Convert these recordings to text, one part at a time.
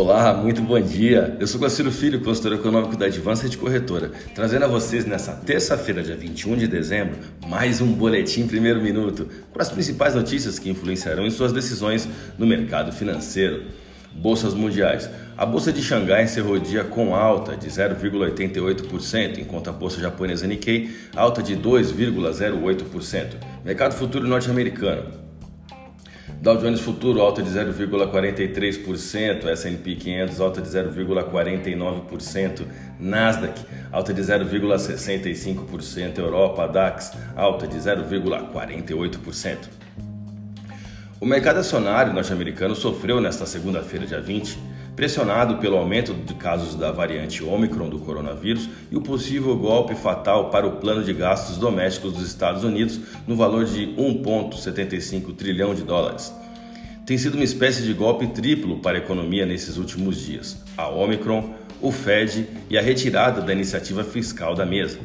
Olá, muito bom dia. Eu sou Guaciro Filho, consultor econômico da Advanced Corretora, trazendo a vocês nessa terça-feira, dia 21 de dezembro, mais um boletim primeiro minuto com as principais notícias que influenciarão em suas decisões no mercado financeiro. Bolsas mundiais. A bolsa de Xangai encerrou o dia com alta de 0,88%, enquanto a bolsa japonesa Nikkei alta de 2,08%. Mercado futuro norte-americano. Dow Jones Futuro alta de 0,43%, S&P 500 alta de 0,49%, Nasdaq alta de 0,65%, Europa DAX alta de 0,48%. O mercado acionário norte-americano sofreu nesta segunda-feira, dia 20, pressionado pelo aumento de casos da variante Omicron do coronavírus e o possível golpe fatal para o plano de gastos domésticos dos Estados Unidos no valor de 1,75 trilhão de dólares. Tem sido uma espécie de golpe triplo para a economia nesses últimos dias: a Omicron, o Fed e a retirada da iniciativa fiscal da mesa.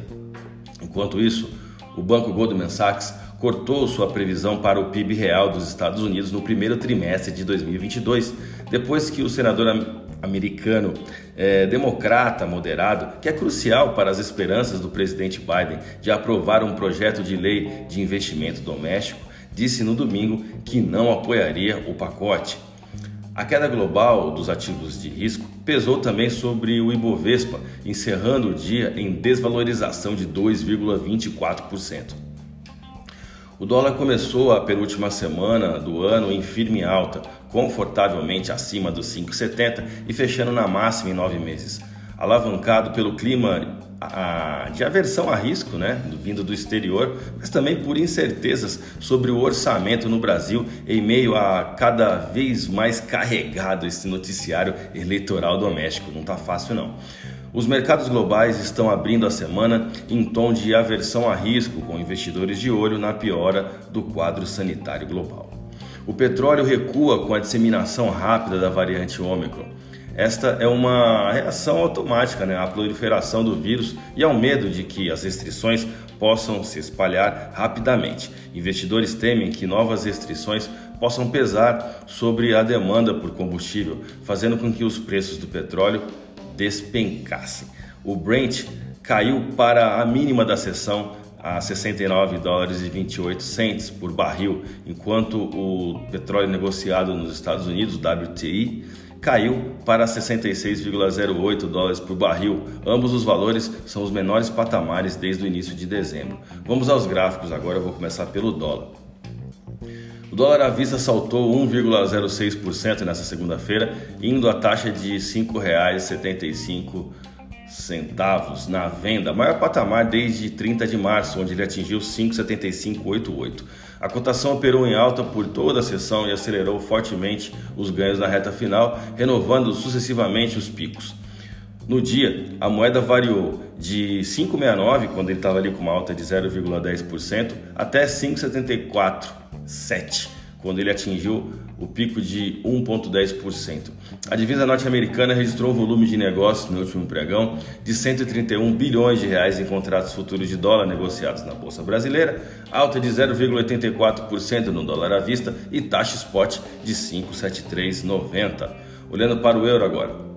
Enquanto isso, o banco Goldman Sachs cortou sua previsão para o PIB real dos Estados Unidos no primeiro trimestre de 2022, depois que o senador americano é, democrata moderado, que é crucial para as esperanças do presidente Biden de aprovar um projeto de lei de investimento doméstico, disse no domingo que não apoiaria o pacote. A queda global dos ativos de risco pesou também sobre o Ibovespa, encerrando o dia em desvalorização de 2,24%. O dólar começou a penúltima semana do ano em firme alta, confortavelmente acima dos 5,70 e fechando na máxima em nove meses. Alavancado pelo clima de aversão a risco, né, vindo do exterior, mas também por incertezas sobre o orçamento no Brasil em meio a cada vez mais carregado esse noticiário eleitoral doméstico. Não está fácil não. Os mercados globais estão abrindo a semana em tom de aversão a risco, com investidores de olho na piora do quadro sanitário global. O petróleo recua com a disseminação rápida da variante Ômicron. Esta é uma reação automática né, à proliferação do vírus e ao medo de que as restrições possam se espalhar rapidamente. Investidores temem que novas restrições possam pesar sobre a demanda por combustível, fazendo com que os preços do petróleo despencassem. O Brent caiu para a mínima da sessão a 69 dólares e 28 centes por barril, enquanto o petróleo negociado nos Estados Unidos, WTI, caiu para 66,08 dólares por barril. Ambos os valores são os menores patamares desde o início de dezembro. Vamos aos gráficos agora, eu vou começar pelo dólar. O dólar à vista saltou 1,06% nessa segunda-feira, indo à taxa de R$ 5,75 na venda, maior patamar desde 30 de março, onde ele atingiu 5,7588. A cotação operou em alta por toda a sessão e acelerou fortemente os ganhos na reta final, renovando sucessivamente os picos. No dia, a moeda variou de 5,69, quando ele estava ali com uma alta de 0,10%, até 5,74 7, quando ele atingiu o pico de 1,10%. A divisa norte-americana registrou um volume de negócios no último pregão de 131 bilhões de reais em contratos futuros de dólar negociados na bolsa brasileira, alta de 0,84% no dólar à vista e taxa spot de 5,7390. Olhando para o euro agora.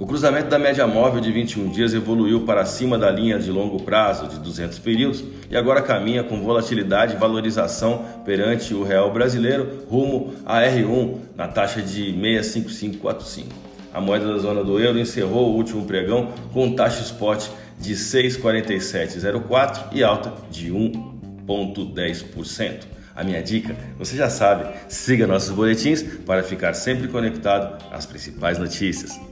O cruzamento da média móvel de 21 dias evoluiu para cima da linha de longo prazo de 200 períodos e agora caminha com volatilidade e valorização perante o real brasileiro rumo a R1 na taxa de 65545. A moeda da zona do euro encerrou o último pregão com taxa spot de 6,4704 e alta de 1,10%. A minha dica, você já sabe, siga nossos boletins para ficar sempre conectado às principais notícias.